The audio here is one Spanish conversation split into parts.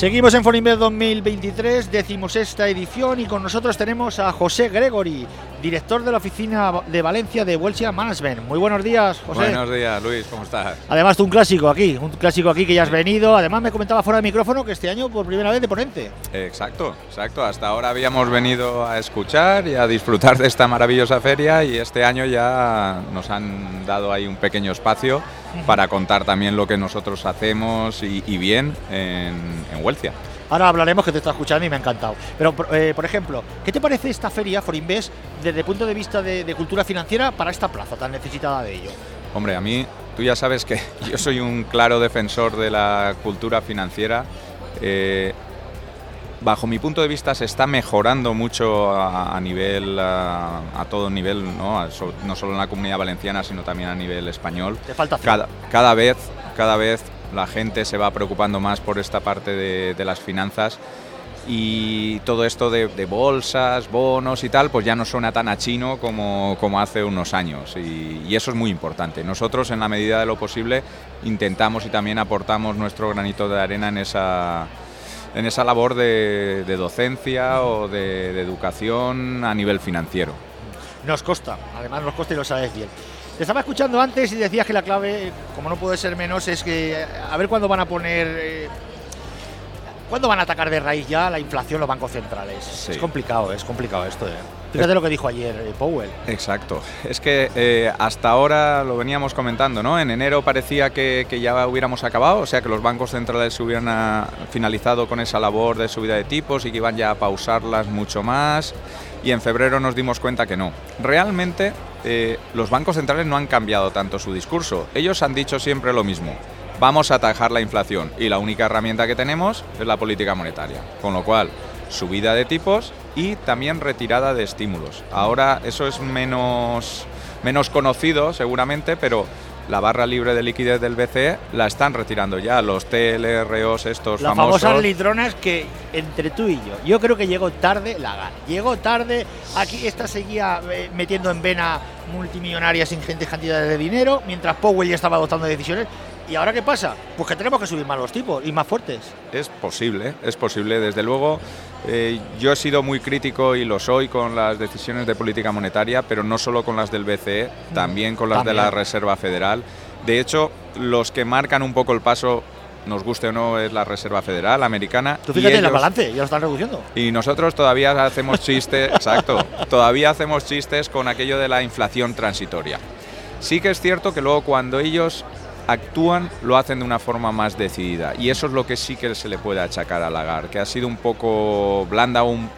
Seguimos en Forinvest 2023, decimosexta edición y con nosotros tenemos a José Gregory, director de la oficina de Valencia de Welsia Management. Muy buenos días, José. Buenos días, Luis, ¿cómo estás? Además, tú un clásico aquí, un clásico aquí que ya has venido. Además, me comentaba fuera de micrófono que este año por primera vez de ponente. Exacto, exacto. Hasta ahora habíamos venido a escuchar y a disfrutar de esta maravillosa feria y este año ya nos han dado ahí un pequeño espacio para contar también lo que nosotros hacemos y, bien en, en Huelcia. Ahora hablaremos que te está escuchando y me ha encantado. Pero, eh, por ejemplo, ¿qué te parece esta feria Forinvest desde el punto de vista de, cultura financiera para esta plaza tan necesitada de ello? Hombre, a mí, tú ya sabes que yo soy un claro defensor de la cultura financiera. Eh, bajo mi punto de vista se está mejorando mucho a, nivel, a, todo nivel, ¿no? no solo en la comunidad valenciana, sino también a nivel español. Te falta cada, cada vez, cada vez la gente se va preocupando más por esta parte de, las finanzas y todo esto de, bolsas, bonos y tal, pues ya no suena tan a chino como, como hace unos años y, eso es muy importante. Nosotros en la medida de lo posible intentamos y también aportamos nuestro granito de arena en esa, en esa labor de, docencia o de, de educación a nivel financiero. Nos costa, además nos costa y lo sabes bien. Te estaba escuchando antes y decías que la clave, como no puede ser menos, es que a ver cuándo van a poner. Eh, ¿Cuándo van a atacar de raíz ya la inflación los bancos centrales? Es complicado, es complicado esto. ¿eh? Fíjate lo que dijo ayer eh, Powell. Exacto. Es que eh, hasta ahora lo veníamos comentando, ¿no? En enero parecía que, que, ya hubiéramos acabado, o sea que los bancos centrales se hubieran ah, finalizado con esa labor de subida de tipos y que iban ya a pausarlas mucho más. Y en febrero nos dimos cuenta que no. Realmente eh, los bancos centrales no han cambiado tanto su discurso. Ellos han dicho siempre lo mismo. Vamos a atajar la inflación y la única herramienta que tenemos es la política monetaria. Con lo cual, subida de tipos y también retirada de estímulos. Ahora eso es menos, menos conocido seguramente, pero la barra libre de liquidez del BCE la están retirando ya, los TLROs estos Las famosas litronas que entre tú y yo, yo creo que llegó tarde la gana. Llegó tarde, aquí esta seguía eh, metiendo en vena multimillonarias ingentes cantidades de dinero, mientras Powell ya estaba adoptando decisiones. ¿Y ahora qué pasa? Pues que tenemos que subir más los tipos y más fuertes. Es posible, es posible. Desde luego, eh, yo he sido muy crítico y lo soy con las decisiones de política monetaria, pero no solo con las del BCE, mm. también con las de la Reserva Federal. De hecho, los que marcan un poco el paso nos guste o no, es la Reserva Federal Americana. Tú fíjate en el balance, ya lo están reduciendo. Y nosotros todavía hacemos chistes, exacto, todavía hacemos chistes con aquello de la inflación transitoria. Sí que es cierto que luego cuando ellos actúan, lo hacen de una forma más decidida. Y eso es lo que sí que se le puede achacar a Lagarde, que ha sido un poco blanda, un,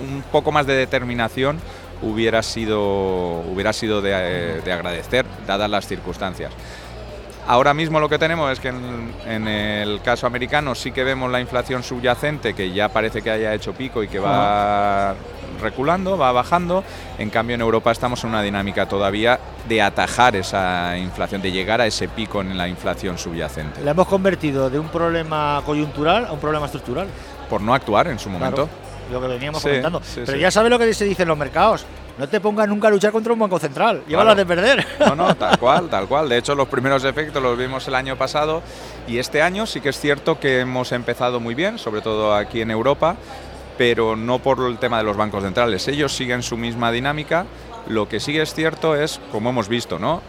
un poco más de determinación hubiera sido, hubiera sido de, agradecer, dadas las circunstancias. Ahora mismo lo que tenemos es que en, en, el caso americano sí que vemos la inflación subyacente que ya parece que haya hecho pico y que va reculando, va bajando. En cambio, en Europa estamos en una dinámica todavía de atajar esa inflación, de llegar a ese pico en la inflación subyacente. La hemos convertido de un problema coyuntural a un problema estructural. Por no actuar en su momento. lo que veníamos comentando. Pero ya sabe lo que se dice en los mercados. No te pongas nunca a luchar contra un banco central, llévala de perder. No, no, tal cual, tal cual. De hecho, los primeros efectos los vimos el año pasado y este año sí que es cierto que hemos empezado muy bien, sobre todo aquí en Europa, pero no por el tema de los bancos centrales. Ellos siguen su misma dinámica. Lo que sí es cierto es, como hemos visto, ¿no?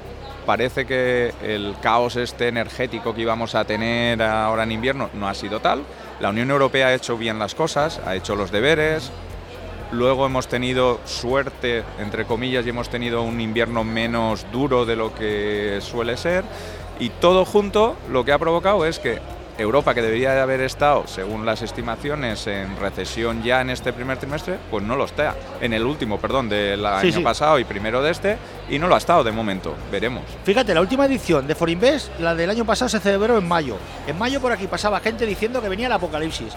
Parece que el caos este energético que íbamos a tener ahora en invierno no ha sido tal. La Unión Europea ha hecho bien las cosas, ha hecho los deberes. Luego hemos tenido suerte, entre comillas, y hemos tenido un invierno menos duro de lo que suele ser. Y todo junto lo que ha provocado es que Europa, que debería de haber estado, según las estimaciones, en recesión ya en este primer trimestre, pues no lo está. En el último, perdón, del año pasado y primero de este, y no lo ha estado de momento. Veremos. Fíjate, la última edición de Forinvest, la del año pasado, se celebró en mayo. En mayo por aquí pasaba gente diciendo que venía el apocalipsis.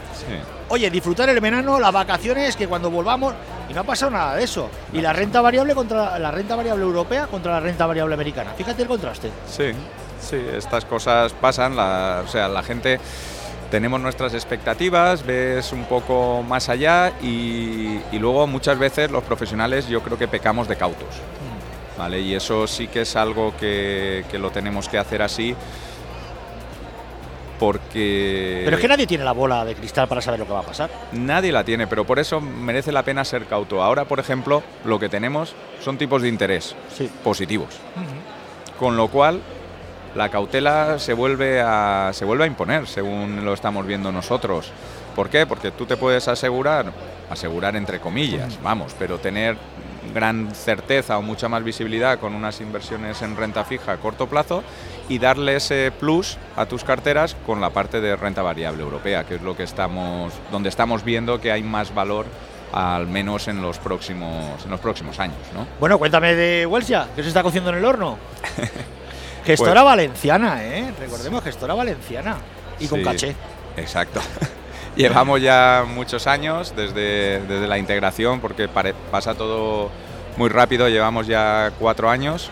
Oye, disfrutar el verano, las vacaciones, que cuando volvamos. Y no ha pasado nada de eso. Y la renta variable contra la renta variable europea contra la renta variable americana. Fíjate el contraste. Sí. Sí, estas cosas pasan, o sea, la gente tenemos nuestras expectativas, ves un poco más allá y, luego muchas veces los profesionales yo creo que pecamos de cautos. ¿vale? Y eso sí que es algo que, lo tenemos que hacer así porque... Pero es que nadie tiene la bola de cristal para saber lo que va a pasar. Nadie la tiene, pero por eso merece la pena ser cauto. Ahora, por ejemplo, lo que tenemos son tipos de interés Sí. positivos. Con lo cual, la cautela se vuelve, a, se vuelve a imponer, según lo estamos viendo nosotros. ¿Por qué? Porque tú te puedes asegurar, asegurar entre comillas, vamos, pero tener gran certeza o mucha más visibilidad con unas inversiones en renta fija a corto plazo y darle ese plus a tus carteras con la parte de renta variable europea, que es lo que estamos, donde estamos viendo que hay más valor al menos en los próximos, en los próximos años, ¿no? Bueno, cuéntame de Welsia, que se está cociendo en el horno. gestora Pues- valenciana, ¿eh? Recordemos, gestora valenciana. Y con Sí, caché. Exacto. Llevamos ya muchos años desde, desde la integración, porque pare- pasa todo muy rápido. Llevamos ya cuatro años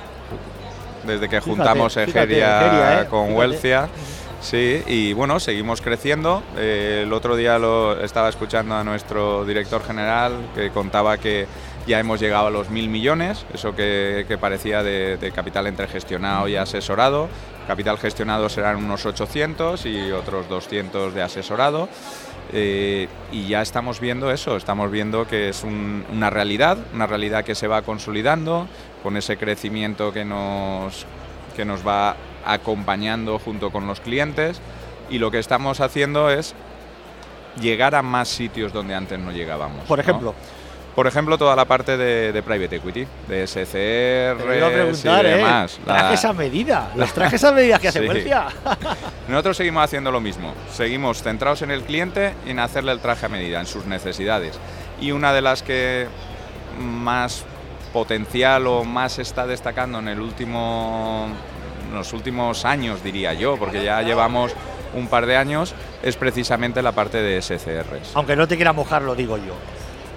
desde que juntamos fíjate, Egeria Egeria, ¿eh? con Fíjate. Welcia. Sí, y bueno, seguimos creciendo. Eh, el otro día lo estaba escuchando a nuestro director general que contaba que ya hemos llegado a los mil millones, eso que, que parecía de, de capital entre gestionado y asesorado. Capital gestionado serán unos 800 y otros 200 de asesorado. Eh, y ya estamos viendo eso, estamos viendo que es un- una realidad, una realidad que se va consolidando con ese crecimiento que nos, que nos va acompañando junto con los clientes y lo que estamos haciendo es llegar a más sitios donde antes no llegábamos. Por ¿no? Por ejemplo, toda la parte de, de private equity, de SCR y ¿eh? demás. La- Trajes a medida. Los trajes a medida que hace. Welcia. nosotros seguimos haciendo lo mismo, seguimos centrados en el cliente y en hacerle el traje a medida, en sus necesidades. Y una de las que más potencial o más está destacando en el último, en los últimos años, diría yo, porque ya llevamos un par de años, es precisamente la parte de SCRs. Aunque no te quiera mojar, lo digo yo.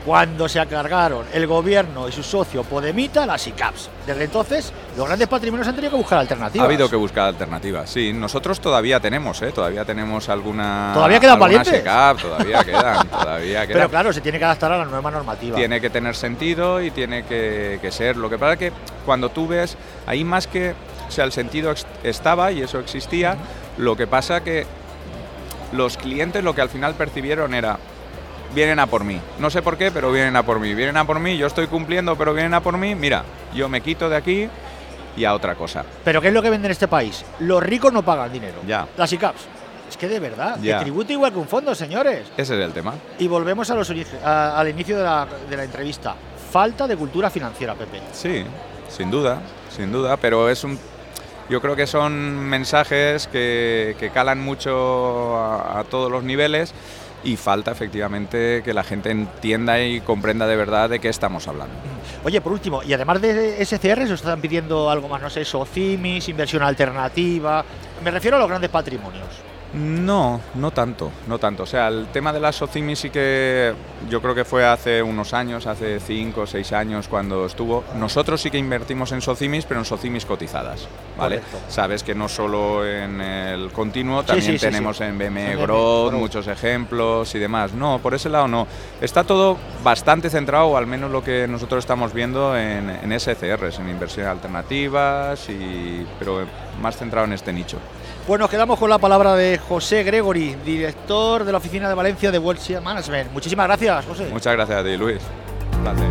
Cuando se acargaron el gobierno y su socio Podemita las ICAPs. Desde entonces, los grandes patrimonios han tenido que buscar alternativas. Ha habido que buscar alternativas, sí. Nosotros todavía tenemos, ¿eh? Todavía tenemos alguna. ¿Todavía quedan valientes? SECAP, todavía quedan, todavía quedan. Pero claro, se tiene que adaptar a la nueva normativa. tiene que tener sentido y tiene que, que ser. Lo que pasa es que cuando tú ves, ahí más que, o sea, el sentido estaba y eso existía, lo que pasa que los clientes lo que al final percibieron era, vienen a por mí. No sé por qué, pero vienen a por mí. Vienen a por mí, yo estoy cumpliendo, pero vienen a por mí. Mira, yo me quito de aquí y a otra cosa. Pero ¿qué es lo que vende en este país? Los ricos no pagan dinero. Ya. Las ICAPs. Es que de verdad, Ya. tributa igual que un fondo, señores. Ese es el tema. Y volvemos a los a- al inicio de la, de la entrevista. Falta de cultura financiera, Pepe. Sí, sin duda, sin duda, pero es un... Yo creo que son mensajes que, que calan mucho a, a todos los niveles y falta efectivamente que la gente entienda y comprenda de verdad de qué estamos hablando. Oye, por último, y además de SCR, ¿os están pidiendo algo más? No sé, SOCIMIS, inversión alternativa. Me refiero a los grandes patrimonios. No, no tanto, no tanto. O sea, el tema de la SOCIMI sí que yo creo que fue hace unos años, hace cinco o seis años cuando estuvo. Nosotros sí que invertimos en SOCIMIs, pero en SOCIMIs cotizadas, ¿vale? Correcto. Sabes que no solo en el continuo, también sí, sí, tenemos en BME Growth, Growth. muchos ejemplos y demás. No, por ese lado no. Está todo bastante centrado, o al menos lo que nosotros estamos viendo en, en SCRs, en inversiones alternativas, y, pero más centrado en este nicho. Pues nos quedamos con la palabra de José Gregory, director de la oficina de Valencia de Welsia Management. Muchísimas gracias, José. Muchas gracias a ti, Luis. Un placer.